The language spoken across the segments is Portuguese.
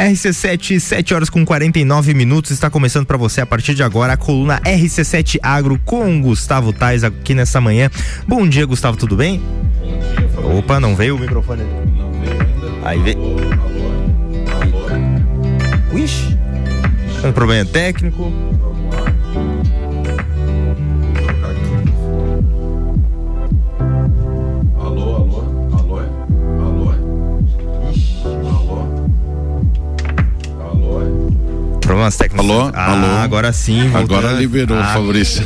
RC7, 7 horas com 49 minutos. Está começando para você a partir de agora a coluna RC7 Agro com Gustavo Tais aqui nessa manhã. Bom dia, Gustavo, tudo bem? Opa, não veio o microfone? Aí veio. Ixi. Um problema técnico. Problemas técnicos. Alô? Ah, Alô? agora sim. Voltando. Agora liberou, ah, Fabrício.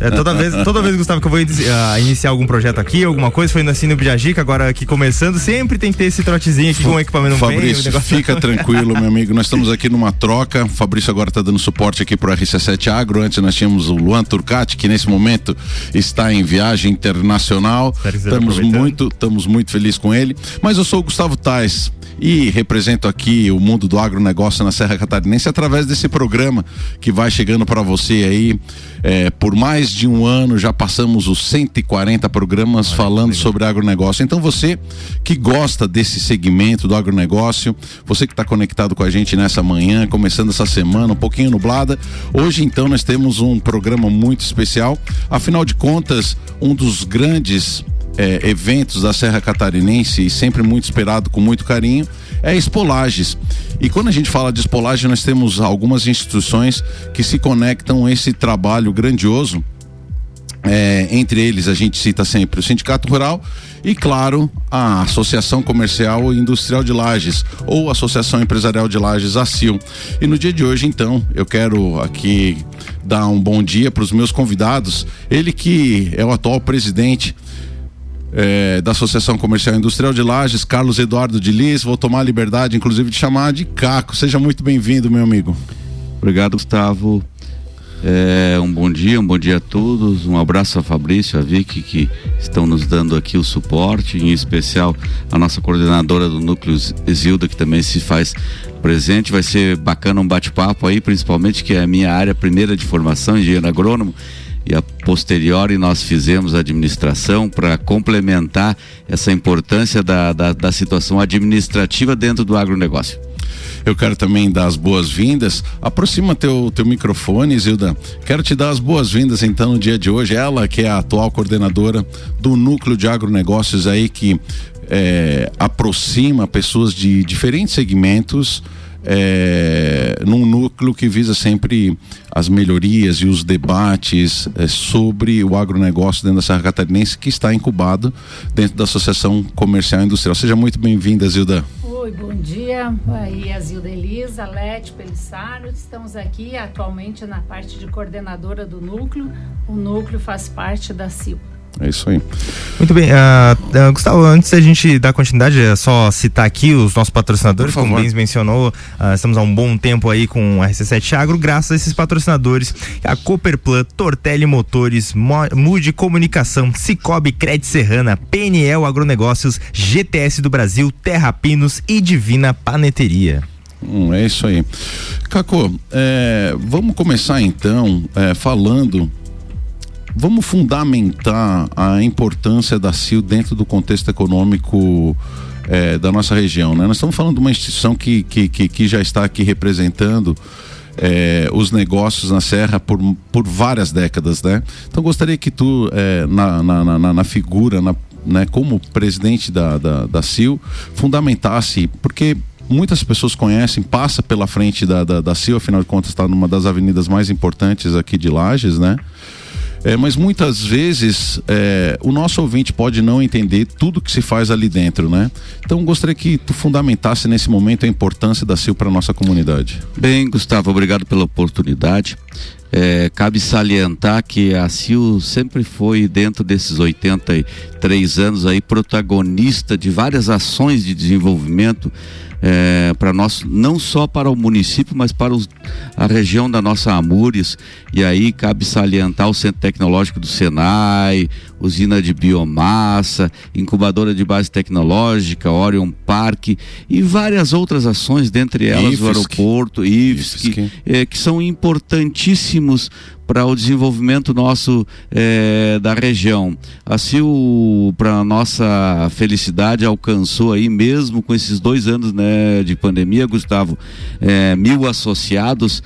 É, toda vez, toda vez, Gustavo, que eu vou uh, iniciar algum projeto aqui, alguma coisa, foi assim no Bijajica, agora aqui começando, sempre tem que ter esse trotezinho aqui com o equipamento Fabrício, bem, fica tranquilo, meu amigo. Nós estamos aqui numa troca. O Fabrício agora está dando suporte aqui para o RC7 Agro. Antes nós tínhamos o Luan Turcati, que nesse momento está em viagem internacional. Estamos muito, estamos muito felizes com ele. Mas eu sou o Gustavo Tais e represento aqui o mundo do agronegócio na Serra Catarinense através desse programa que vai chegando para você aí. É, por mais de um ano já passamos os 140 programas Olha, falando sobre agronegócio. Então você que gosta desse segmento do agronegócio, você que está conectado com a gente nessa manhã, começando essa semana um pouquinho nublada, hoje então nós temos um programa muito especial. Afinal de contas, um dos grandes é, eventos da Serra Catarinense e sempre muito esperado com muito carinho é Espolages. E quando a gente fala de espolagem, nós temos algumas instituições que se conectam a esse trabalho grandioso. É, entre eles, a gente cita sempre o Sindicato Rural e, claro, a Associação Comercial e Industrial de Lages, ou Associação Empresarial de Lages, a CIL. E no dia de hoje, então, eu quero aqui dar um bom dia para os meus convidados. Ele que é o atual presidente é, da Associação Comercial e Industrial de Lages, Carlos Eduardo de Lis. Vou tomar a liberdade, inclusive, de chamar de Caco. Seja muito bem-vindo, meu amigo. Obrigado, Gustavo. É, um bom dia, um bom dia a todos. Um abraço a Fabrício, a Vicky, que estão nos dando aqui o suporte, em especial a nossa coordenadora do Núcleo Zilda, que também se faz presente. Vai ser bacana um bate-papo aí, principalmente que é a minha área primeira de formação, engenheiro agrônomo e a posteriori nós fizemos a administração para complementar essa importância da, da, da situação administrativa dentro do agronegócio. Eu quero também dar as boas-vindas. Aproxima teu, teu microfone, Zilda. Quero te dar as boas-vindas então no dia de hoje. Ela que é a atual coordenadora do núcleo de agronegócios aí que é, aproxima pessoas de diferentes segmentos é, num núcleo que visa sempre as melhorias e os debates é, sobre o agronegócio dentro da Serra Catarinense, que está incubado dentro da Associação Comercial e Industrial. Seja muito bem-vinda, Zilda. Oi, bom dia. Aí a Zilda Elisa, Lete Pelissaro. Estamos aqui atualmente na parte de coordenadora do núcleo. O núcleo faz parte da CIL. É isso aí. Muito bem. Uh, uh, Gustavo, antes da gente dar continuidade, é só citar aqui os nossos patrocinadores. Como o Bens mencionou, uh, estamos há um bom tempo aí com a RC7 Agro, graças a esses patrocinadores. A Cooperplan, Tortelli Motores, Mude Comunicação, Cicobi Cred Serrana, PNL Agronegócios, GTS do Brasil, Terra Pinos e Divina Paneteria. Hum, é isso aí. Caco, é, vamos começar então é, falando vamos fundamentar a importância da CIL dentro do contexto econômico é, da nossa região. Né? Nós estamos falando de uma instituição que, que, que, que já está aqui representando é, os negócios na Serra por, por várias décadas. Né? Então gostaria que tu, é, na, na, na, na, figura, na, né, como presidente da, da, da CIL, fundamentasse, porque muitas pessoas conhecem, passa pela frente da, da, da CIL, afinal de contas está numa das avenidas mais importantes aqui de Lages, né? É, mas muitas vezes é, o nosso ouvinte pode não entender tudo que se faz ali dentro, né? Então gostaria que tu fundamentasse nesse momento a importância da CIL para nossa comunidade. Bem, Gustavo, obrigado pela oportunidade. É, cabe salientar que a CIL sempre foi, dentro desses 83 anos aí, protagonista de várias ações de desenvolvimento é, para nós, não só para o município, mas para os, a região da nossa Amures. E aí cabe salientar o Centro Tecnológico do Senai, usina de biomassa, incubadora de base tecnológica, Orion Park e várias outras ações, dentre elas IFSC. o aeroporto, IFSC, IFSC. É, que são importantíssimos para o desenvolvimento nosso é, da região. A CIL, para nossa felicidade, alcançou aí, mesmo com esses dois anos né, de pandemia, Gustavo, é, mil associados.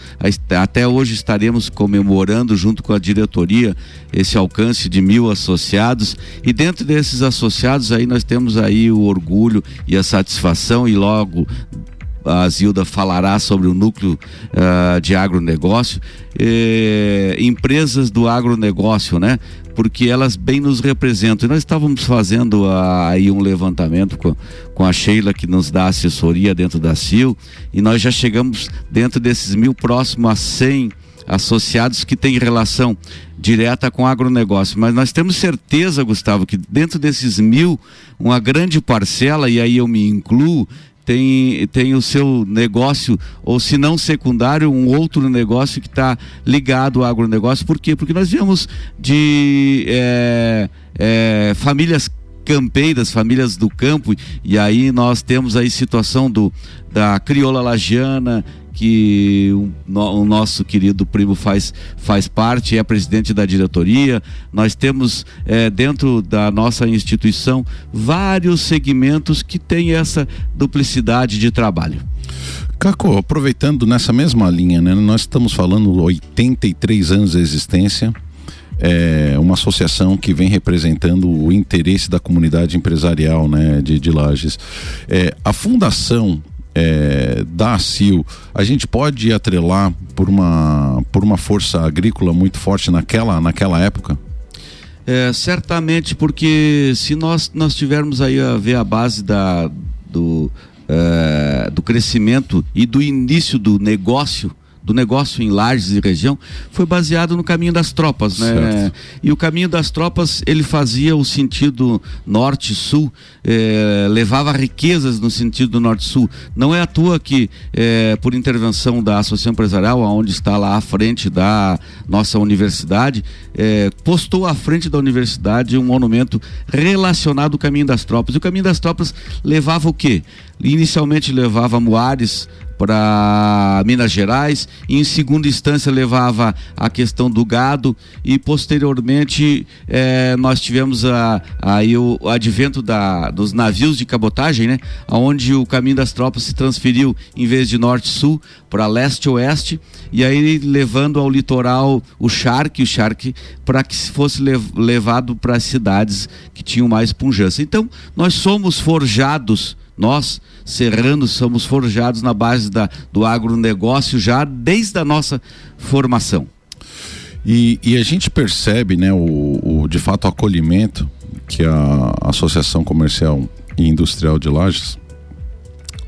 Até hoje estaremos comemorando, junto com a diretoria, esse alcance de mil associados. E dentro desses associados, aí nós temos aí o orgulho e a satisfação, e logo a Zilda falará sobre o núcleo uh, de agronegócio, eh, empresas do agronegócio, né? Porque elas bem nos representam. E nós estávamos fazendo uh, aí um levantamento com, com a Sheila, que nos dá assessoria dentro da CIL, e nós já chegamos dentro desses mil, próximo a 100 associados que têm relação direta com agronegócio. Mas nós temos certeza, Gustavo, que dentro desses mil, uma grande parcela, e aí eu me incluo, tem, tem o seu negócio, ou se não secundário, um outro negócio que está ligado ao agronegócio. Por quê? Porque nós viemos de é, é, famílias campeiras, famílias do campo, e aí nós temos aí situação do, da crioula lagiana, que o, o, nosso querido primo faz, faz parte, é presidente da diretoria. Nós temos é, dentro da nossa instituição vários segmentos que têm essa duplicidade de trabalho. Caco, aproveitando nessa mesma linha, né, nós estamos falando 83 anos de existência. É uma associação que vem representando o interesse da comunidade empresarial né, de, de Lages. É, a fundação é, da ACIL, a gente pode atrelar por uma, por uma força agrícola muito forte naquela, naquela época? É, certamente, porque se nós, nós tivermos aí a ver a base da, do, é, do crescimento e do início do negócio do negócio em Lages e região foi baseado no caminho das tropas, né? Certo. E o caminho das tropas ele fazia o sentido norte-sul, eh, levava riquezas no sentido norte-sul. Não é à toa que eh, por intervenção da Associação Empresarial, onde está lá à frente da nossa universidade, eh, postou à frente da universidade um monumento relacionado ao caminho das tropas. E o caminho das tropas levava o quê? Inicialmente levava Moares para Minas Gerais, e em segunda instância levava a questão do gado e posteriormente eh, nós tivemos a, aí o, advento da, dos navios de cabotagem, né? Onde o caminho das tropas se transferiu em vez de norte-sul para leste-oeste e aí levando ao litoral o charque, o charque para que fosse lev levado para as cidades que tinham mais punjância. Então nós somos forjados nós, serranos, somos forjados na base da, do agronegócio já desde a nossa formação. E, e a gente percebe, né, o, o, de fato, o acolhimento que a Associação Comercial e Industrial de Lages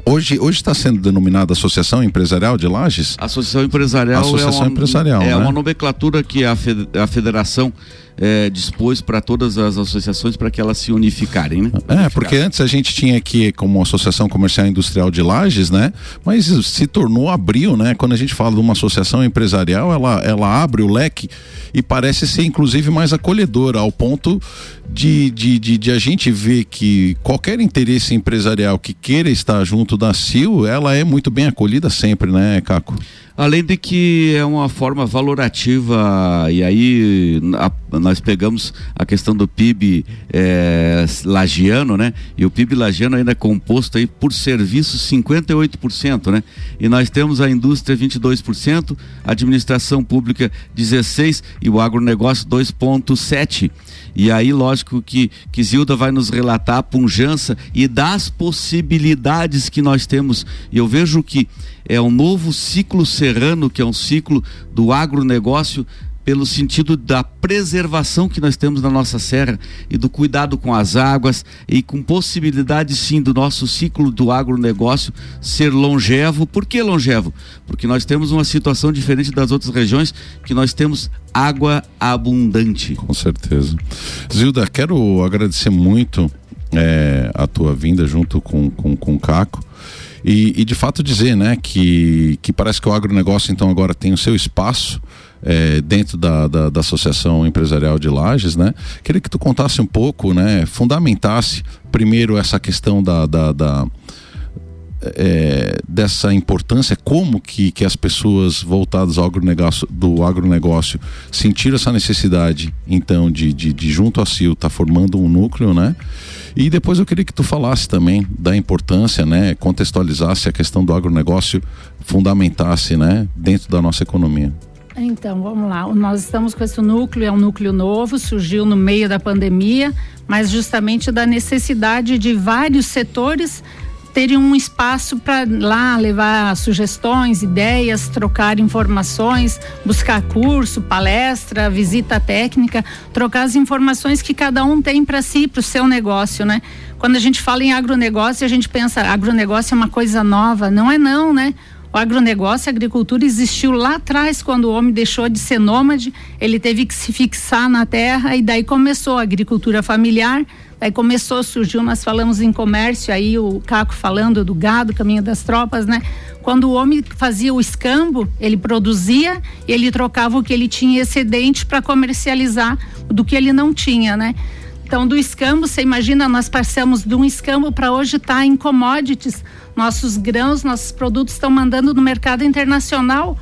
Hoje hoje está sendo denominada Associação Empresarial de Lages? Associação Empresarial Associação é uma, Empresarial, é né? uma nomenclatura que a, a federação é, dispôs para todas as associações para que elas se unificarem, né? É, porque antes a gente tinha aqui como Associação Comercial e Industrial de Lages, né? Mas se tornou abril, né? Quando a gente fala de uma associação empresarial, ela, ela abre o leque e parece ser inclusive mais acolhedora, ao ponto de, de, de, de a gente ver que qualquer interesse empresarial que queira estar junto da CIL, ela é muito bem acolhida sempre, né, Caco? Além de que é uma forma valorativa, e aí a, nós pegamos a questão do PIB é, lagiano, né? E o PIB lagiano ainda é composto aí por serviços 58%, né? E nós temos a indústria 22%, a administração pública 16% e o agronegócio 2,7%. E aí, lógico que, que Zilda vai nos relatar a punjança e das possibilidades que nós temos. E eu vejo que é um novo ciclo serrano, que é um ciclo do agronegócio pelo sentido da preservação que nós temos na nossa serra e do cuidado com as águas e com possibilidade sim do nosso ciclo do agronegócio ser longevo. Por que longevo? Porque nós temos uma situação diferente das outras regiões que nós temos água abundante. Com certeza. Zilda, quero agradecer muito é, a tua vinda junto com, com, com o Caco. E, e, de fato dizer, né, que, que parece que o agronegócio então agora tem o seu espaço é, dentro da, da, da, Associação Empresarial de Lages, né? Queria que tu contasse um pouco, né? Fundamentasse primeiro essa questão da, da, da é, dessa importância, como que, que as pessoas voltadas ao agronegócio, do agronegócio sentiram essa necessidade, então, de, de, de junto CIO estar tá formando um núcleo, né? E depois eu queria que tu falasse também da importância, né? Contextualizasse a questão do agronegócio, fundamentasse, né? Dentro da nossa economia. Então, vamos lá. Nós estamos com esse núcleo, é um núcleo novo, surgiu no meio da pandemia, mas justamente da necessidade de vários setores terem um espaço para lá levar sugestões, ideias, trocar informações, buscar curso, palestra, visita técnica, trocar as informações que cada um tem para si, para o seu negócio, né? Quando a gente fala em agronegócio, a gente pensa agronegócio é uma coisa nova, não é não, né? O agronegócio, a agricultura existiu lá atrás, quando o homem deixou de ser nômade, ele teve que se fixar na terra e daí começou a agricultura familiar, Aí começou, surgiu, nós falamos em comércio, aí o Caco falando do gado, caminho das tropas, né? Quando o homem fazia o escambo, ele produzia e ele trocava o que ele tinha excedente para comercializar do que ele não tinha, né? Então, do escambo, você imagina, nós passamos de um escambo para hoje estar tá em commodities. Nossos grãos, nossos produtos estão mandando no mercado internacional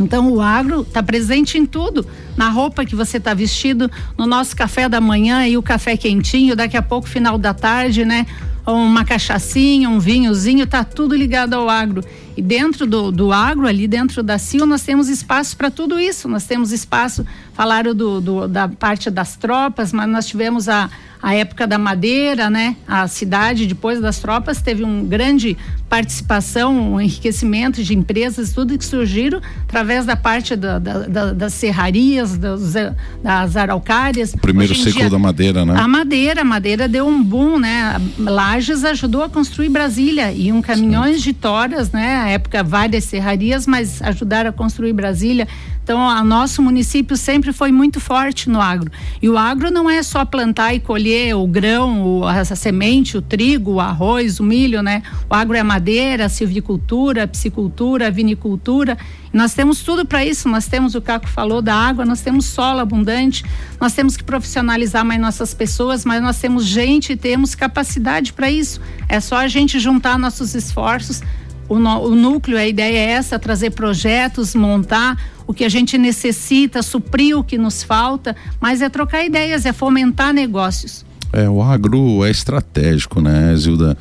então o agro está presente em tudo, na roupa que você está vestido, no nosso café da manhã e o café quentinho, daqui a pouco final da tarde, né? Uma cachaçinha, um vinhozinho, tá tudo ligado ao agro. E dentro do, do agro, ali dentro da CIL, nós temos espaço para tudo isso. Nós temos espaço, falaram do, do, da parte das tropas, mas nós tivemos a, a época da madeira, né? A cidade, depois das tropas, teve um grande participação, um enriquecimento de empresas, tudo que surgiram através da parte da, da, da, das serrarias, das, das araucárias. O primeiro ciclo dia, da madeira, né? A madeira, a madeira deu um boom, né? Lages ajudou a construir Brasília e um caminhões Sim. de toras, né? A época várias serrarias, mas ajudaram a construir Brasília. Então, o nosso município sempre foi muito forte no agro. E o agro não é só plantar e colher o grão, a, semente, o trigo, o arroz, o milho, né? O agro é madeira, silvicultura, piscicultura, vinicultura. Nós temos tudo para isso. Nós temos, o Caco falou da água, nós temos solo abundante, nós temos que profissionalizar mais nossas pessoas, mas nós temos gente e temos capacidade para isso. É só a gente juntar nossos esforços o, no, o núcleo, a ideia é essa, trazer projetos, montar o que a gente necessita, suprir o que nos falta, mas é trocar ideias, é fomentar negócios. É, o agro é estratégico, né, Zilda?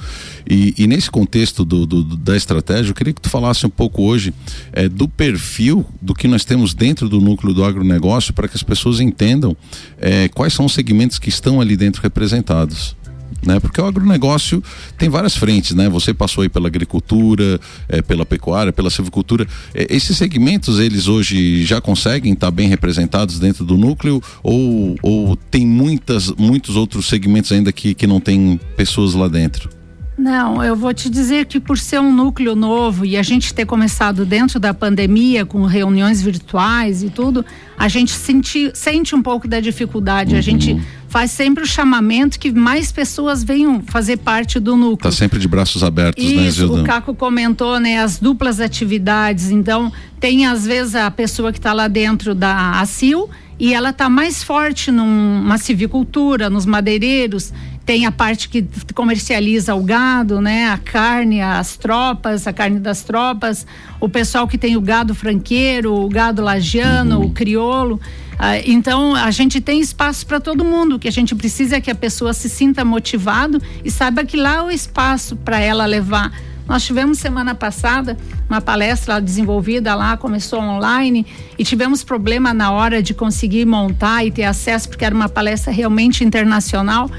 E, e nesse contexto do, do, da estratégia, eu queria que tu falasse um pouco hoje é, do perfil do que nós temos dentro do núcleo do agronegócio para que as pessoas entendam é, quais são os segmentos que estão ali dentro representados né? Porque o agronegócio tem várias frentes, né? Você passou aí pela agricultura, é, pela pecuária, pela silvicultura. É, esses segmentos, eles hoje já conseguem estar bem representados dentro do núcleo ou, ou tem muitas, muitos outros segmentos ainda que, que não tem pessoas lá dentro? Não, eu vou te dizer que por ser um núcleo novo e a gente ter começado dentro da pandemia com reuniões virtuais e tudo, a gente senti, sente um pouco da dificuldade. Uhum. A gente uhum. faz sempre o chamamento que mais pessoas venham fazer parte do núcleo. Tá sempre de braços abertos, Isso, né, Gildan? O Caco comentou, né, as duplas atividades. Então, tem às vezes a pessoa que está lá dentro da ACIL e ela está mais forte numa civicultura, nos madeireiros, tem a parte que comercializa o gado, né? A carne, as tropas, a carne das tropas, o pessoal que tem o gado franqueiro, o gado lagiano, uhum. o criolo. Ah, então a gente tem espaço para todo mundo. O que a gente precisa é que a pessoa se sinta motivado e saiba que lá é o espaço para ela levar. Nós tivemos semana passada uma palestra desenvolvida lá, começou online e tivemos problema na hora de conseguir montar e ter acesso, porque era uma palestra realmente internacional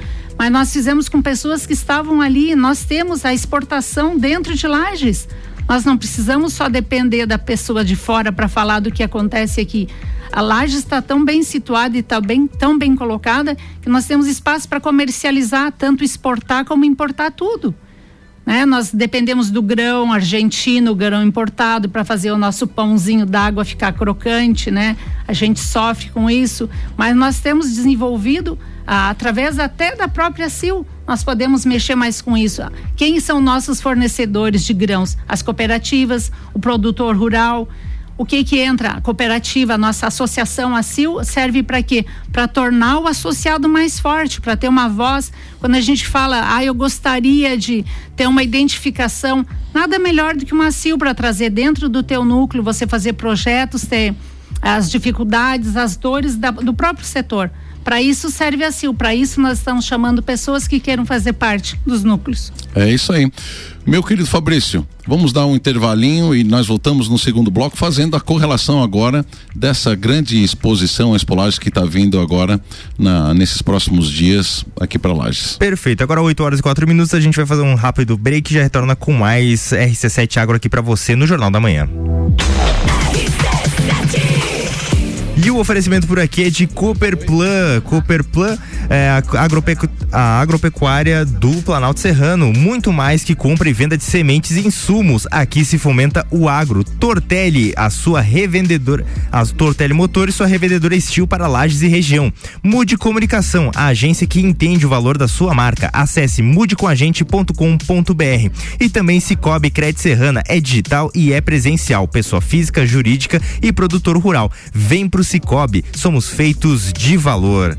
mas nós fizemos com pessoas que estavam ali. Nós temos a exportação dentro de Lages. Nós não precisamos só depender da pessoa de fora para falar do que acontece aqui. A Lages está tão bem situada e está bem, tão bem colocada que nós temos espaço para comercializar, tanto exportar como importar tudo. Né? Nós dependemos do grão argentino, grão importado, para fazer o nosso pãozinho d'água ficar crocante, né? A gente sofre com isso, mas nós temos desenvolvido através até da própria CIL, nós podemos mexer mais com isso. Quem são nossos fornecedores de grãos? As cooperativas, o produtor rural, o que que entra? A cooperativa, a nossa associação, a CIL, serve para quê? Para tornar o associado mais forte, para ter uma voz. Quando a gente fala, ah, eu gostaria de ter uma identificação, nada melhor do que uma CIL para trazer dentro do teu núcleo, você fazer projetos, ter as dificuldades, as dores da, do próprio setor. Para isso serve a CIL, para isso nós estamos chamando pessoas que queiram fazer parte dos núcleos. É isso aí. Meu querido Fabrício, vamos dar um intervalinho e nós voltamos no segundo bloco fazendo a correlação agora dessa grande exposição Expolages que está vindo agora na, nesses próximos dias aqui para Lages. Perfeito. Agora 8 horas e 4 minutos a gente vai fazer um rápido break e já retorna com mais RC7 Agro aqui para você no Jornal da Manhã. E o oferecimento por aqui é de Cooperplan. Cooperplan é a, agropecu a agropecuária do Planalto Serrano. Muito mais que compra e venda de sementes e insumos. Aqui se fomenta o agro. Tortelli, a sua revendedora. A Tortelli Motores, sua revendedora Estil para lajes e região. Mude Comunicação, a agência que entende o valor da sua marca. Acesse mudecomagente.com.br. E também Cicobi Crédito Serrana. É digital e é presencial. Pessoa física, jurídica e produtor rural. Vem pro Cicobi, somos feitos de valor.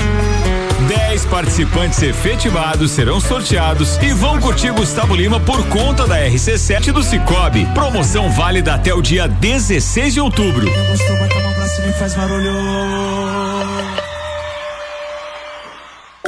10 participantes efetivados serão sorteados e vão curtir Gustavo Lima por conta da RC7 do Cicobi. Promoção válida até o dia 16 de outubro. Gostou.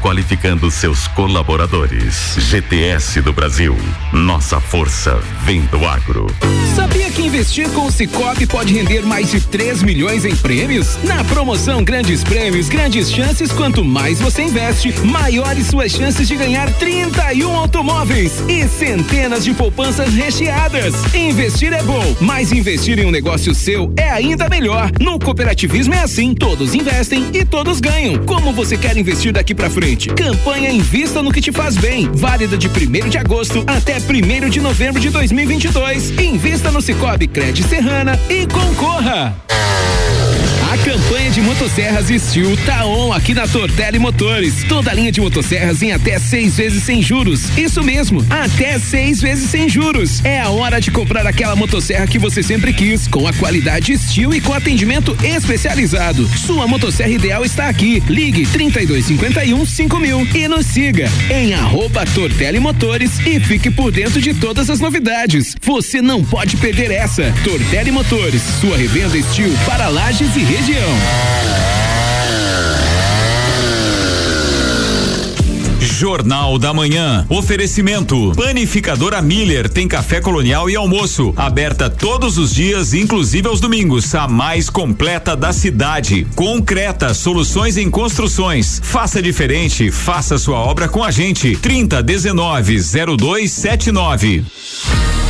qualificando seus colaboradores. GTS do Brasil. Nossa força vem do agro. Sabia que investir com o Cicobi pode render mais de 3 milhões em prêmios? Na promoção Grandes Prêmios, Grandes Chances, quanto mais você investe, maiores suas chances de ganhar 31 automóveis e centenas de poupanças recheadas. Investir é bom, mas investir em um negócio seu é ainda melhor. No cooperativismo é assim, todos investem e todos ganham. Como você quer investir daqui para frente? Campanha Invista no que te faz bem, válida de 1 de agosto até 1 de novembro de 2022. Invista no Cicobi Cred Serrana e concorra. A campanha de motosserras Steel tá on aqui na Tortelli Motores. Toda linha de motosserras em até seis vezes sem juros. Isso mesmo, até seis vezes sem juros. É a hora de comprar aquela motosserra que você sempre quis, com a qualidade Steel e com atendimento especializado. Sua motosserra ideal está aqui. Ligue 3251 5000 e nos siga em arroba Motores e fique por dentro de todas as novidades. Você não pode perder essa. Tortelli Motores, sua revenda Steel para lajes e região região. Jornal da Manhã. Oferecimento. Panificadora Miller tem café colonial e almoço. Aberta todos os dias, inclusive aos domingos. A mais completa da cidade. Concreta, soluções em construções. Faça diferente, faça sua obra com a gente. 30 19 0279.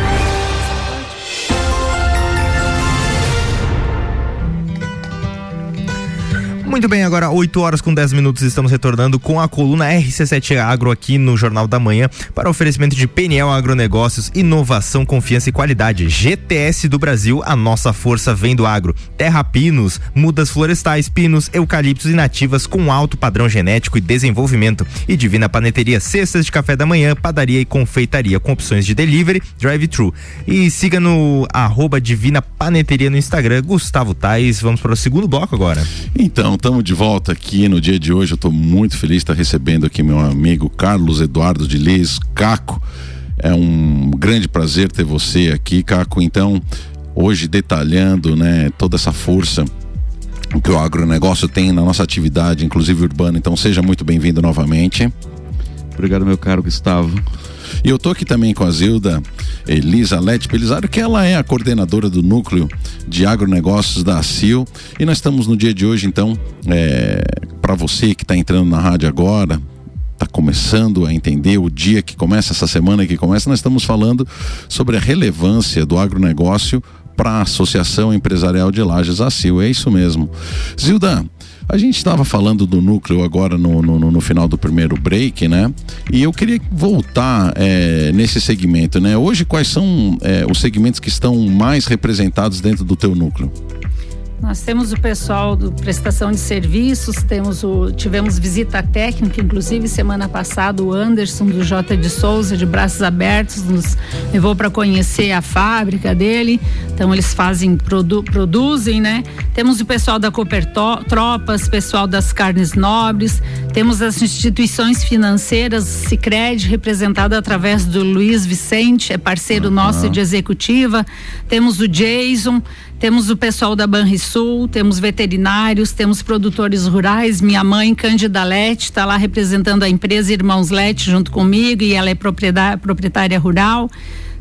Muito bem, agora 8 horas com 10 minutos estamos retornando com a coluna RC7 Agro aqui no Jornal da Manhã para oferecimento de Peniel Agronegócios, inovação, confiança e qualidade. GTS do Brasil, a nossa força vem do agro. Terra Pinos, mudas florestais, pinos, eucaliptos e nativas com alto padrão genético e desenvolvimento. E Divina Paneteria, cestas de café da manhã, padaria e confeitaria com opções de delivery, drive-thru. E siga no arroba Divina Paneteria no Instagram, Gustavo Tais. Vamos para o segundo bloco agora. Então, estamos de volta aqui no dia de hoje. Eu estou muito feliz de estar recebendo aqui meu amigo Carlos Eduardo de Liz, Caco. É um grande prazer ter você aqui, Caco. Então, hoje detalhando, né, toda essa força que o agronegócio tem na nossa atividade, inclusive urbana. Então, seja muito bem-vindo novamente. Obrigado, meu caro Gustavo. E eu tô aqui também com a Zilda Elisa Lete Belisário, que ela é a coordenadora do núcleo de agronegócios da ACIL. E nós estamos no dia de hoje, então, é, para você que está entrando na rádio agora, está começando a entender o dia que começa, essa semana que começa, nós estamos falando sobre a relevância do agronegócio para a Associação Empresarial de Lages ACIL. É isso mesmo. Zilda, a gente estava falando do núcleo agora no, no, no, final do primeiro break, né? E eu queria voltar é, nesse segmento, né? Hoje, quais são é, os segmentos que estão mais representados dentro do teu núcleo? Nós temos o pessoal do prestação de serviços, temos o tivemos visita técnica, inclusive semana passada o Anderson do J de Souza de Braços Abertos nos levou para conhecer a fábrica dele. Então eles fazem produ, produzem, né? Temos o pessoal da Cooper Tropas, pessoal das carnes nobres, temos as instituições financeiras, Sicredi representada através do Luiz Vicente, é parceiro uhum. nosso de executiva. Temos o Jason temos o pessoal da Banrisul, temos veterinários, temos produtores rurais. Minha mãe, Cândida Lete, está lá representando a empresa Irmãos Lete junto comigo e ela é proprietária, proprietária rural.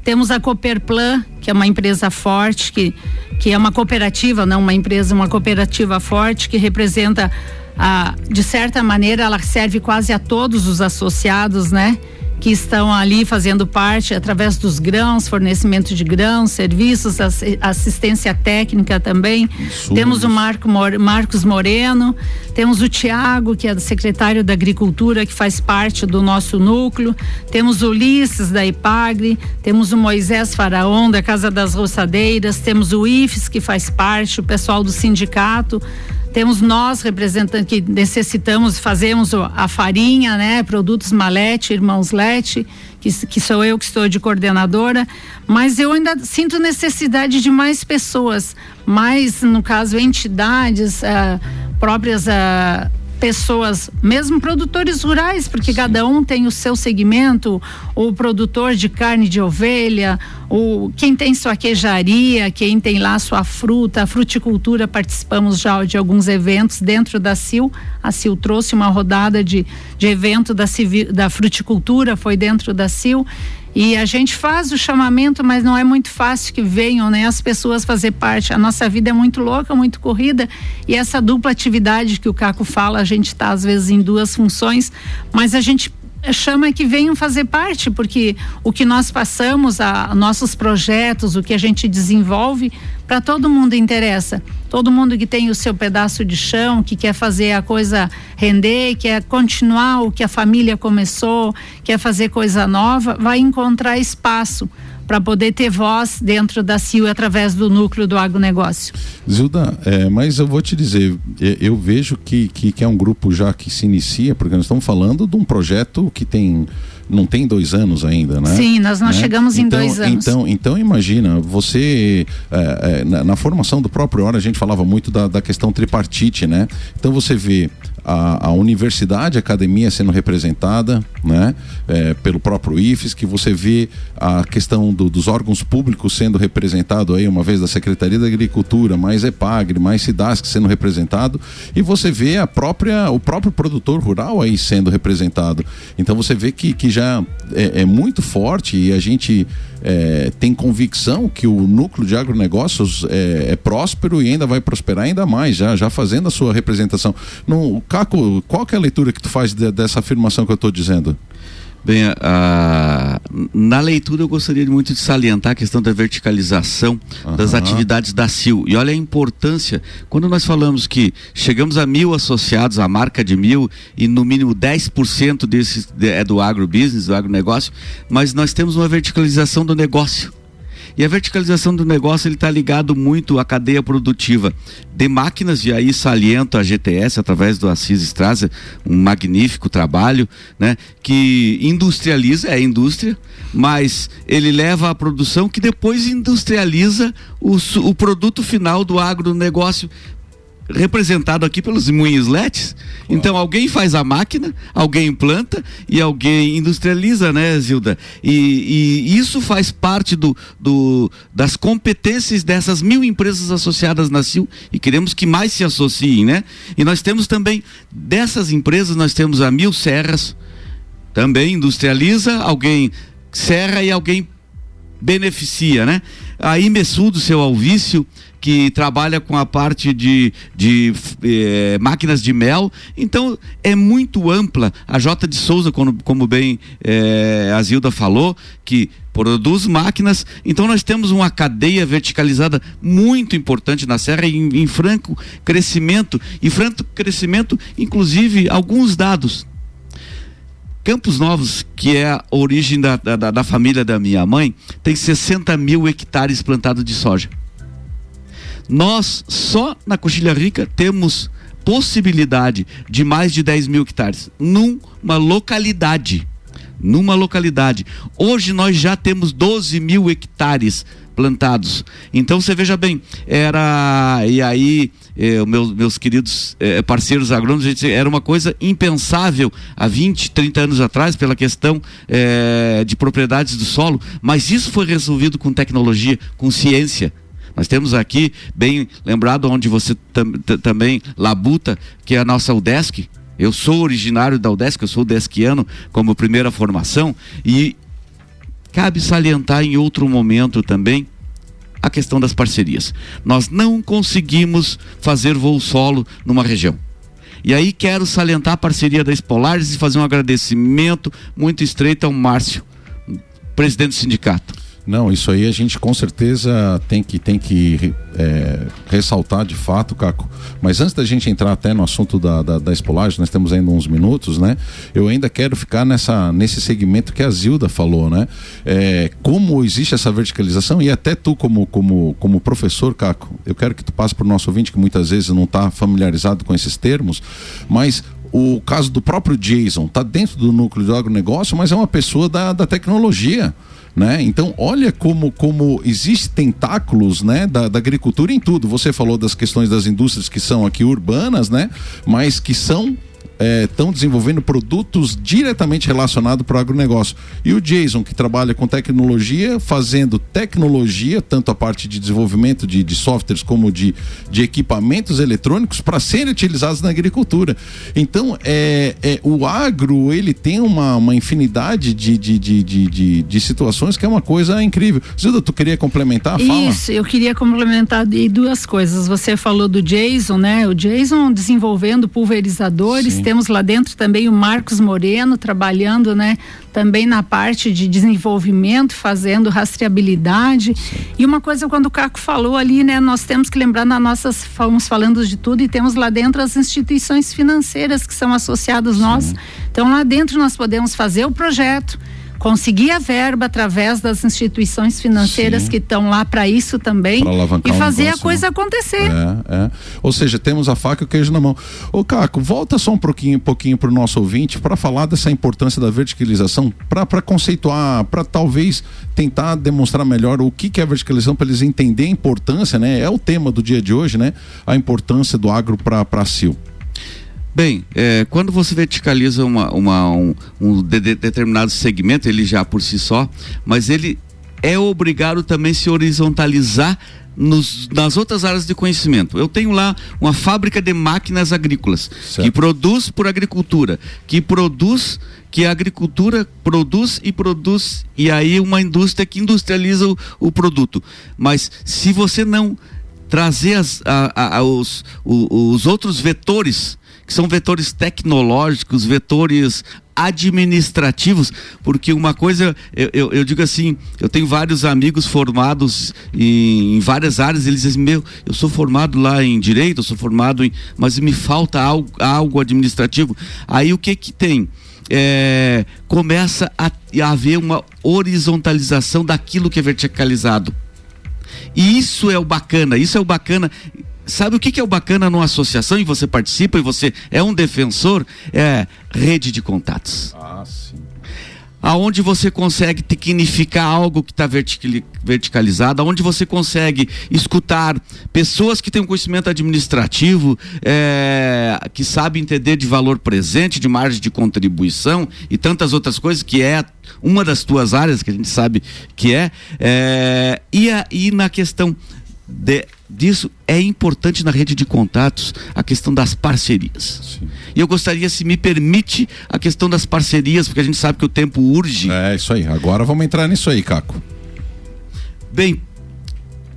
Temos a Cooperplan, que é uma empresa forte, que, que é uma cooperativa, não uma empresa, uma cooperativa forte que representa, a, de certa maneira, ela serve quase a todos os associados, né? Que estão ali fazendo parte através dos grãos, fornecimento de grãos, serviços, assistência técnica também. Temos o Marco, Marcos Moreno, temos o Tiago, que é secretário da Agricultura, que faz parte do nosso núcleo. Temos o Ulisses da IPAGRE, temos o Moisés Faraon da Casa das Roçadeiras, temos o IFES, que faz parte, o pessoal do sindicato. Temos nós, representantes, que necessitamos, fazemos a farinha, né? Produtos Malete, Irmãos Lete, que, que sou eu que estou de coordenadora, mas eu ainda sinto necessidade de mais pessoas, mais, no caso, entidades uh, próprias uh, pessoas, mesmo produtores rurais, porque Sim. cada um tem o seu segmento, o produtor de carne de ovelha, o quem tem sua queijaria, quem tem lá sua fruta, a fruticultura, participamos já de alguns eventos dentro da CIL. A CIL trouxe uma rodada de, de evento da, civil, da fruticultura, foi dentro da CIL. E a gente faz o chamamento, mas não é muito fácil que venham, né, as pessoas fazer parte. A nossa vida é muito louca, muito corrida, e essa dupla atividade que o Caco fala, a gente está às vezes em duas funções, mas a gente chama que venham fazer parte, porque o que nós passamos, a, a nossos projetos, o que a gente desenvolve, para todo mundo interessa. Todo mundo que tem o seu pedaço de chão, que quer fazer a coisa render, quer continuar o que a família começou, quer fazer coisa nova, vai encontrar espaço para poder ter voz dentro da CIO através do núcleo do agronegócio. Zilda, é, mas eu vou te dizer, é, eu vejo que, que, que é um grupo já que se inicia, porque nós estamos falando de um projeto que tem não tem dois anos ainda, né? Sim, nós não né? chegamos em então, dois anos. Então, então imagina, você é, é, na, na, formação do próprio hora a gente falava muito da, da questão tripartite, né? Então você vê a, a universidade, a academia sendo representada, né? É, pelo próprio IFES, que você vê a questão do, dos órgãos públicos sendo representado aí uma vez da Secretaria da Agricultura, mais EPAGRE, mais SIDASC sendo representado, e você vê a própria o próprio produtor rural aí sendo representado. Então você vê que, que já já é, é muito forte e a gente é, tem convicção que o núcleo de agronegócios é, é, próspero e ainda vai prosperar ainda mais, já, já fazendo a sua representação. No, Caco, qual é a leitura que tu faz de, dessa afirmação que eu estou dizendo? Bem, a, na leitura eu gostaria muito de salientar a questão da verticalização uhum. das atividades da CIL. E olha a importância, quando nós falamos que chegamos a mil associados, a marca de mil, e no mínimo 10% desse é do agrobusiness, do agronegócio, mas nós temos uma verticalização do negócio. E a verticalização do negócio ele está ligado muito à cadeia produtiva de máquinas, e aí saliento a GTS através do Assis Strasser, um magnífico trabalho, né? Que industrializa, é indústria, mas ele leva a produção que depois industrializa o, o produto final do agronegócio representado aqui pelos Moinslets. Então alguém faz a máquina, alguém implanta e alguém industrializa, né, Zilda? E, e isso faz parte do, do, das competências dessas mil empresas associadas na CIL e queremos que mais se associem, né? E nós temos também, dessas empresas, nós temos a Mil Serras, também industrializa, alguém serra e alguém beneficia, né? A Imesul do seu Alvício, que trabalha com a parte de, de eh, máquinas de mel. Então, é muito ampla. A J de Souza, como, como bem eh, a Zilda falou, que produz máquinas. Então, nós temos uma cadeia verticalizada muito importante na Serra em, em franco crescimento. E franco crescimento, inclusive, alguns dados. Campos Novos, que é a origem da, da, da família da minha mãe, tem 60 mil hectares plantados de soja. Nós, só na Coxilha Rica, temos possibilidade de mais de 10 mil hectares numa localidade. Numa localidade. Hoje nós já temos 12 mil hectares plantados. Então você veja bem, era. E aí, eh, meus, meus queridos eh, parceiros agrônomos, gente, era uma coisa impensável há 20, 30 anos atrás, pela questão eh, de propriedades do solo, mas isso foi resolvido com tecnologia, com ciência. Nós temos aqui, bem lembrado, onde você tam, também labuta, que é a nossa UDESC. Eu sou originário da UDESC, eu sou UDESCiano como primeira formação. E cabe salientar em outro momento também a questão das parcerias. Nós não conseguimos fazer voo solo numa região. E aí quero salientar a parceria da Espolares e fazer um agradecimento muito estreito ao Márcio, presidente do sindicato. Não, isso aí a gente com certeza tem que, tem que é, ressaltar de fato, Caco. Mas antes da gente entrar até no assunto da, da, da espolagem, nós temos ainda uns minutos, né? Eu ainda quero ficar nessa, nesse segmento que a Zilda falou, né? É, como existe essa verticalização e até tu como, como, como professor, Caco, eu quero que tu passe para o nosso ouvinte que muitas vezes não está familiarizado com esses termos, mas o caso do próprio Jason está dentro do núcleo do agronegócio, mas é uma pessoa da, da tecnologia. Né? Então, olha como, como existem tentáculos né, da, da, agricultura em tudo. Você falou das questões das indústrias que são aqui urbanas, né? mas que são estão é, desenvolvendo produtos diretamente relacionados para o agronegócio. E o Jason, que trabalha com tecnologia, fazendo tecnologia, tanto a parte de desenvolvimento de, de softwares como de, de equipamentos eletrônicos, para serem utilizados na agricultura. Então, é, é, o agro, ele tem uma, uma infinidade de, de, de, de, de, situações que é uma coisa incrível. Zilda, tu queria complementar? Fala. Isso, eu queria complementar de duas coisas. Você falou do Jason, né? O Jason desenvolvendo pulverizadores, Sim. Temos lá dentro também o Marcos Moreno trabalhando, né? Também na parte de desenvolvimento, fazendo rastreabilidade. E uma coisa quando o Caco falou ali, né? Nós temos que lembrar nas nossas, fomos falando de tudo e temos lá dentro as instituições financeiras que são associadas nós. Então lá dentro nós podemos fazer o projeto, conseguir a verba através das instituições financeiras Sim. que estão lá para isso também e fazer negócio, a coisa né? acontecer. É, é. Ou seja, temos a faca e o queijo na mão. Ô Caco, volta só um pouquinho, um pouquinho para o nosso ouvinte para falar dessa importância da verticalização, para conceituar, para talvez tentar demonstrar melhor o que, que é a verticalização para eles entenderem a importância, né? É o tema do dia de hoje, né? A importância do agro para a CIL. Bem, é, quando você verticaliza uma, uma um, um de, de determinado segmento, ele já por si só, mas ele é obrigado também a se horizontalizar nos, nas outras áreas de conhecimento. Eu tenho lá uma fábrica de máquinas agrícolas certo. que produz por agricultura, que produz, que a agricultura produz e produz, e aí uma indústria que industrializa o, o produto. Mas se você não trazer as, a, a, os, os outros vetores que são vetores tecnológicos, vetores administrativos, porque uma coisa, eu, eu, eu, digo assim, eu tenho vários amigos formados em, em, várias áreas, eles dizem, meu, eu sou formado lá em direito, eu sou formado em, mas me falta algo, algo administrativo. Aí o que que tem? É, começa a, a haver uma horizontalização daquilo que é verticalizado. E isso é o bacana, isso é o bacana Sabe o que, que é o bacana numa associação e você participa e você é um defensor? É rede de contatos. Ah, sim. Aonde você consegue tecnificar algo que está verticalizado, aonde você consegue escutar pessoas que têm um conhecimento administrativo, é, que sabem entender de valor presente, de margem de contribuição e tantas outras coisas, que é uma das tuas áreas que a gente sabe que é, é e, a, e na questão de, disso é importante na rede de contatos a questão das parcerias. Sim. E eu gostaria, se me permite, a questão das parcerias, porque a gente sabe que o tempo urge. É isso aí. Agora vamos entrar nisso aí, Caco. Bem,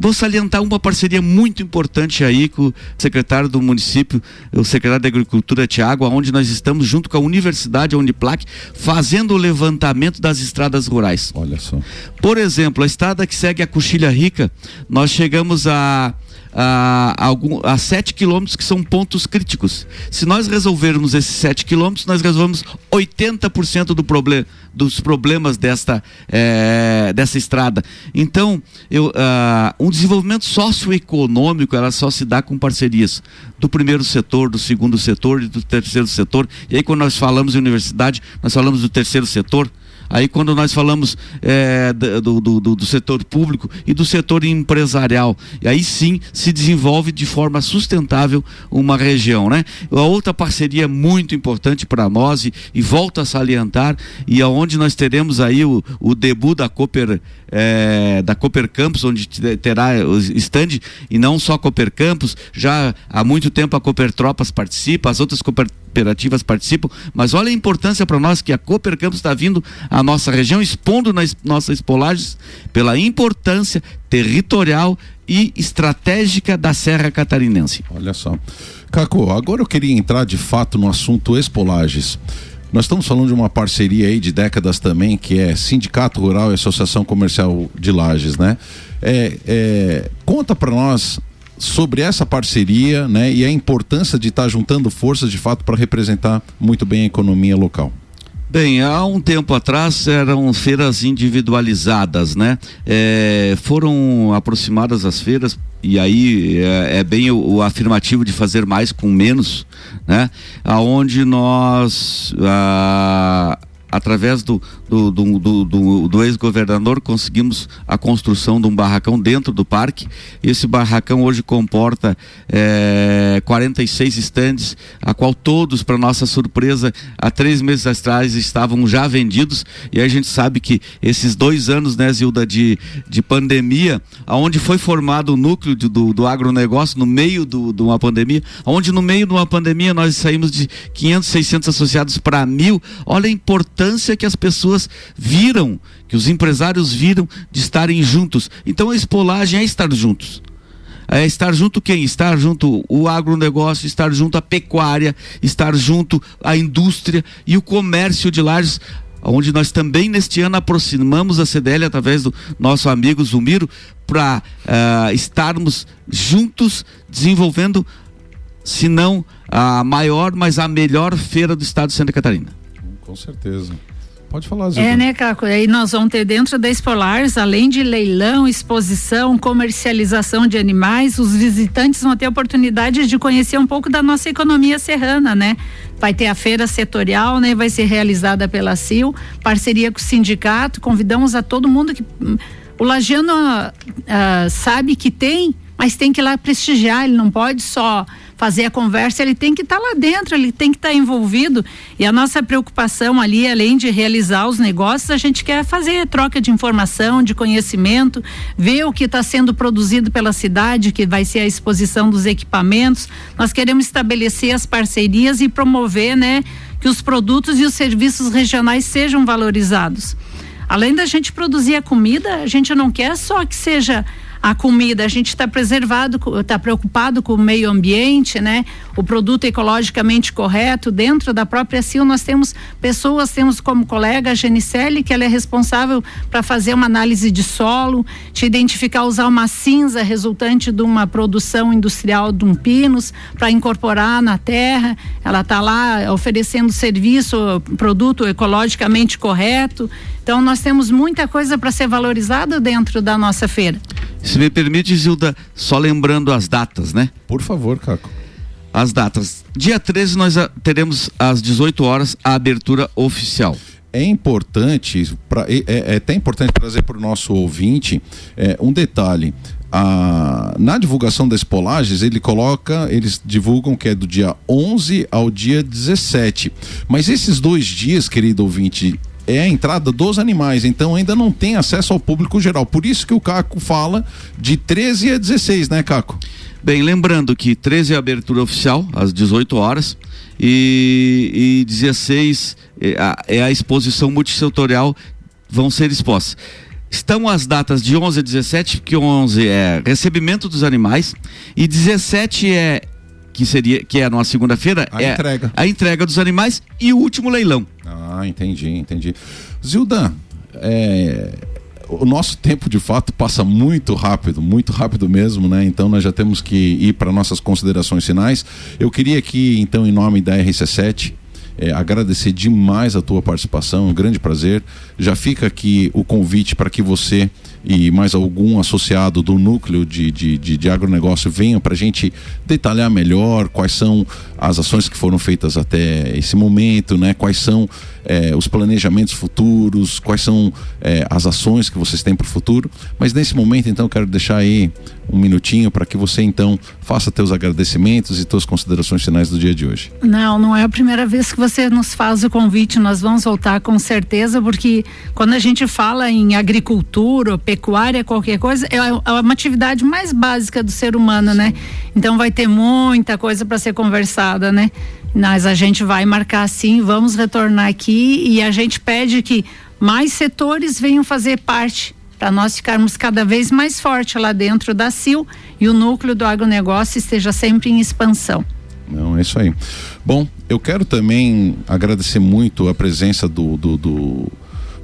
Vou salientar uma parceria muito importante aí com o secretário do município, o secretário da Agricultura, Tiago, onde nós estamos junto com a Universidade, a Uniplac, fazendo o levantamento das estradas rurais. Olha só. Por exemplo, a estrada que segue a Coxilha Rica, nós chegamos a a, algum, a 7 quilômetros que são pontos críticos. Se nós resolvermos esses 7 quilômetros, nós resolvemos 80% do problem, dos problemas desta, é, dessa estrada. Então, eu, uh, um desenvolvimento socioeconômico ela só se dá com parcerias do primeiro setor, do segundo setor e do terceiro setor. E aí, quando nós falamos em universidade, nós falamos do terceiro setor. Aí quando nós falamos é, do, do, do, do, setor público e do setor empresarial, e aí sim se desenvolve de forma sustentável uma região, né? A outra parceria muito importante para nós e, e volto a salientar e aonde nós teremos aí o, o debut da Cooper é, da Cooper Campus, onde terá o stand e não só Cooper Campus, já há muito tempo a Cooper Tropas participa, as outras Cooper cooperativas participam, mas olha a importância para nós que a Cooper Campos está vindo à nossa região, expondo nas nossas espolagens pela importância territorial e estratégica da Serra Catarinense. Olha só. Caco, agora eu queria entrar de fato no assunto Espolages. Nós estamos falando de uma parceria aí de décadas também, que é Sindicato Rural e Associação Comercial de Lages, né? É, é, conta para nós sobre essa parceria né, e a importância de estar tá juntando forças de fato para representar muito bem a economia local. Bem, há um tempo atrás eram feiras individualizadas, né? É, foram aproximadas as feiras e aí é, é bem o, o, afirmativo de fazer mais com menos, né? Aonde nós a, através do, do, do, do, do, do ex-governador, conseguimos a construção de um barracão dentro do parque. Esse barracão hoje comporta é, 46 estandes, a qual todos, para nossa surpresa, há três meses atrás estavam já vendidos. E a gente sabe que esses dois anos, né, Zilda, de, de pandemia, aonde foi formado o núcleo de, do, do agronegócio no meio de uma pandemia, onde no meio de uma pandemia nós saímos de 500, 600 associados para mil. Olha a importância que as pessoas viram, que os empresários viram de estarem juntos. Então a espolagem é estar juntos. É estar junto quem? Estar junto o agronegócio, estar junto a pecuária, estar junto a indústria e o comércio de lajes, onde nós também neste ano aproximamos a CDL através do nosso amigo Zumiro para uh, eh, estarmos juntos desenvolvendo, se não a maior, mas a melhor feira do estado de Santa Catarina. Com certeza. Pode falar, Zé. É, né, Caco? Aí nós vamos ter dentro da Expolares, além de leilão, exposição, comercialização de animais, os visitantes vão ter a oportunidade de conhecer um pouco da nossa economia serrana, né? Vai ter a feira setorial, né? Vai ser realizada pela CIL, parceria com o sindicato. Convidamos a todo mundo que. O Lagiano uh, sabe que tem, mas tem que ir lá prestigiar, ele não pode só fazer a conversa, ele tem que estar tá lá dentro, ele tem que estar tá envolvido. E a nossa preocupação ali, além de realizar os negócios, a gente quer fazer troca de informação, de conhecimento, ver o que está sendo produzido pela cidade, que vai ser a exposição dos equipamentos. Nós queremos estabelecer as parcerias e promover, né, que os produtos e os serviços regionais sejam valorizados. Além da gente produzir a comida, a gente não quer só que seja a comida, a gente está preservado, está preocupado com o meio ambiente, né? O produto ecologicamente correto. Dentro da própria CIL nós temos pessoas, temos como colega a Genicele, que ela é responsável para fazer uma análise de solo, te identificar, usar uma cinza resultante de uma produção industrial de um pinos para incorporar na terra. Ela está lá oferecendo serviço, produto ecologicamente correto. Então nós temos muita coisa para ser valorizada dentro da nossa feira. Se me permite, Zilda, só lembrando as datas, né? Por favor, Caco. As datas. Dia 13 nós teremos às 18 horas a abertura oficial é importante, pra, é, é, até importante trazer para o nosso ouvinte é, um detalhe. A, na divulgação das polagens, ele coloca, eles divulgam que é do dia 11 ao dia 17. Mas esses dois dias, querido ouvinte, é a entrada dos animais, então ainda não tem acesso ao público geral. Por isso que o Caco fala de 13 a 16, né, Caco? Bem, lembrando que 13 é a abertura oficial, às 18 horas, e, e 16 é a, é a exposição multissetorial, vão ser expostas. Estão as datas de 11 a 17, que 11 é recebimento dos animais e 17 é que seria que é na segunda-feira a é entrega. a entrega dos animais e o último leilão. Ah, entendi, entendi. Zildan, é, o nosso tempo de fato passa muito rápido, muito rápido mesmo, né? Então nós já temos que ir para nossas considerações finais. Eu queria aqui, então, em nome da RC7, é, agradecer demais a tua participação, um grande prazer. Já fica aqui o convite para que você e mais algum associado do núcleo de, de, de, de agronegócio venham para a gente detalhar melhor quais são as ações que foram feitas até esse momento, né? quais são é, os planejamentos futuros, quais são é, as ações que vocês têm para o futuro. Mas nesse momento, então, quero deixar aí um minutinho para que você então faça teus agradecimentos e tuas considerações finais do dia de hoje. Não, não é a primeira vez que você nos faz o convite. Nós vamos voltar com certeza, porque quando a gente fala em agricultura, pecuária, qualquer coisa, é, é uma atividade mais básica do ser humano, né? Então vai ter muita coisa para ser conversada, né? Mas a gente vai marcar sim, vamos retornar aqui e a gente pede que mais setores venham fazer parte para nós ficarmos cada vez mais forte lá dentro da CIL e o núcleo do agronegócio esteja sempre em expansão. Não, é isso aí. Bom, eu quero também agradecer muito a presença do, do, do,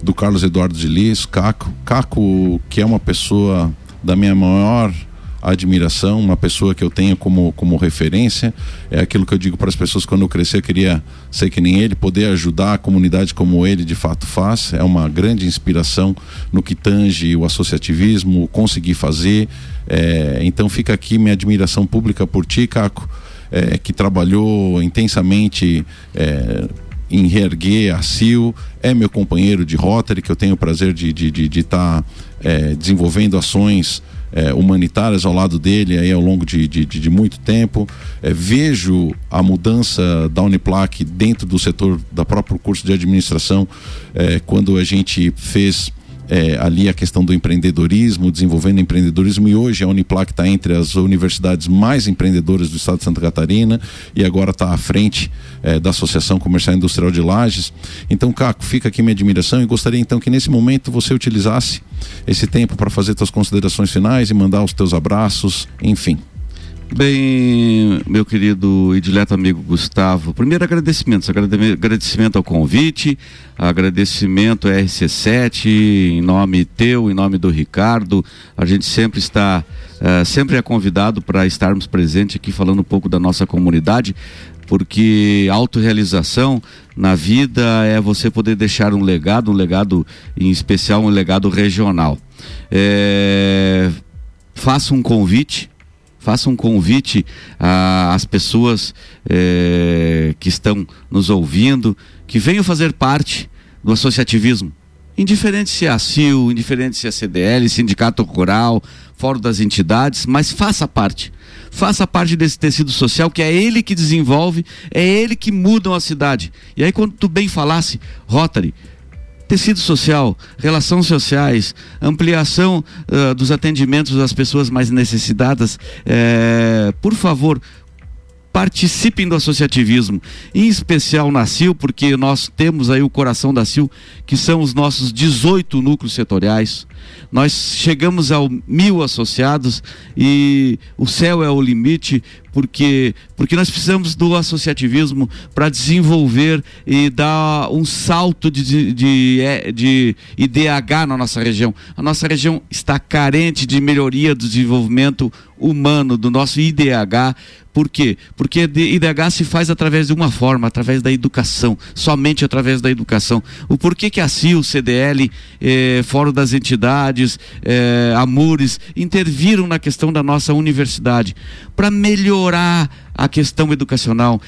do Carlos Eduardo de Lis, Caco. Caco, que é uma pessoa da minha maior admiração, uma pessoa que eu tenho como, como referência. É aquilo que eu digo para as pessoas quando eu crescer, eu queria ser que nem ele, poder ajudar a comunidade como ele de fato faz. É uma grande inspiração no que tange o associativismo, conseguir fazer. É, então fica aqui minha admiração pública por ti, Caco, é, que trabalhou intensamente. É, em reerguer a CIL, é meu companheiro de Rotary, que eu tenho o prazer de estar de, de, de tá, é, desenvolvendo ações é, humanitárias ao lado dele aí ao longo de, de, de muito tempo. É, vejo a mudança da Uniplac dentro do setor da próprio curso de administração, é, quando a gente fez é, ali a questão do empreendedorismo, desenvolvendo empreendedorismo, e hoje a Uniplac está entre as universidades mais empreendedoras do estado de Santa Catarina e agora está à frente é, da Associação Comercial Industrial de Lages. Então, Caco, fica aqui minha admiração e gostaria então que nesse momento você utilizasse esse tempo para fazer suas considerações finais e mandar os teus abraços, enfim. Bem, meu querido e dileto amigo Gustavo, primeiro agradecimento, agradecimento ao convite, agradecimento à RC7, em nome teu, em nome do Ricardo, a gente sempre está, uh, sempre é convidado para estarmos presentes aqui falando um pouco da nossa comunidade, porque autorrealização na vida é você poder deixar um legado, um legado em especial, um legado regional. É, faça um convite faça um convite às pessoas é, que estão nos ouvindo, que venham fazer parte do associativismo. Indiferente se é a CIL, indiferente se é a CDL, Sindicato Rural, Fórum das Entidades, mas faça parte. Faça parte desse tecido social que é ele que desenvolve, é ele que muda a cidade. E aí, quando tu bem falasse, Rotary, tecido social, relações sociais, ampliação uh, dos atendimentos das pessoas mais necessitadas. É, por favor, participem do associativismo, em especial na CIL, porque nós temos aí o coração da CIL, que são os nossos 18 núcleos setoriais. Nós chegamos ao mil associados e o céu é o limite, porque, porque nós precisamos do associativismo para desenvolver e dar um salto de, de, de, é, de IDH na nossa região. A nossa região está carente de melhoria do desenvolvimento humano, do nosso IDH. Por quê? Porque IDH se faz através de uma forma, através da educação, somente através da educação. O porquê que a CIL, CDL, eh, Fórum das Entidades, eh, interviram na questão da nossa universidade para melhorar a questão educacional,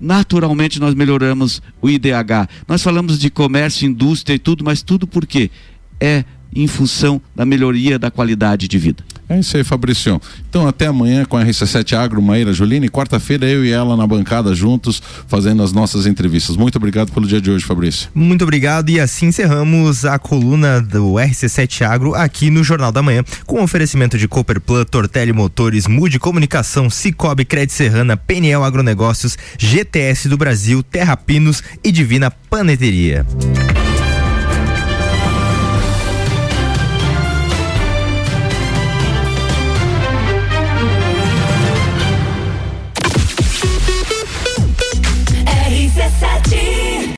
naturalmente nós melhoramos o IDH. Nós falamos de comércio, indústria e tudo, mas tudo por quê? É em função da melhoria da qualidade de vida. É isso aí, Fabrício. Então, até amanhã com a RC7 Agro, Maíra Juline. Quarta-feira, eu e ela na bancada juntos, fazendo as nossas entrevistas. Muito obrigado pelo dia de hoje, Fabrício. Muito obrigado. E assim encerramos a coluna do RC7 Agro aqui no Jornal da Manhã, com oferecimento de Cooperplan, Tortelli Motores, Mude Comunicação, Cicobi Cred Serrana, PNL Agronegócios, GTS do Brasil, Terra Pinos e Divina Paneteria.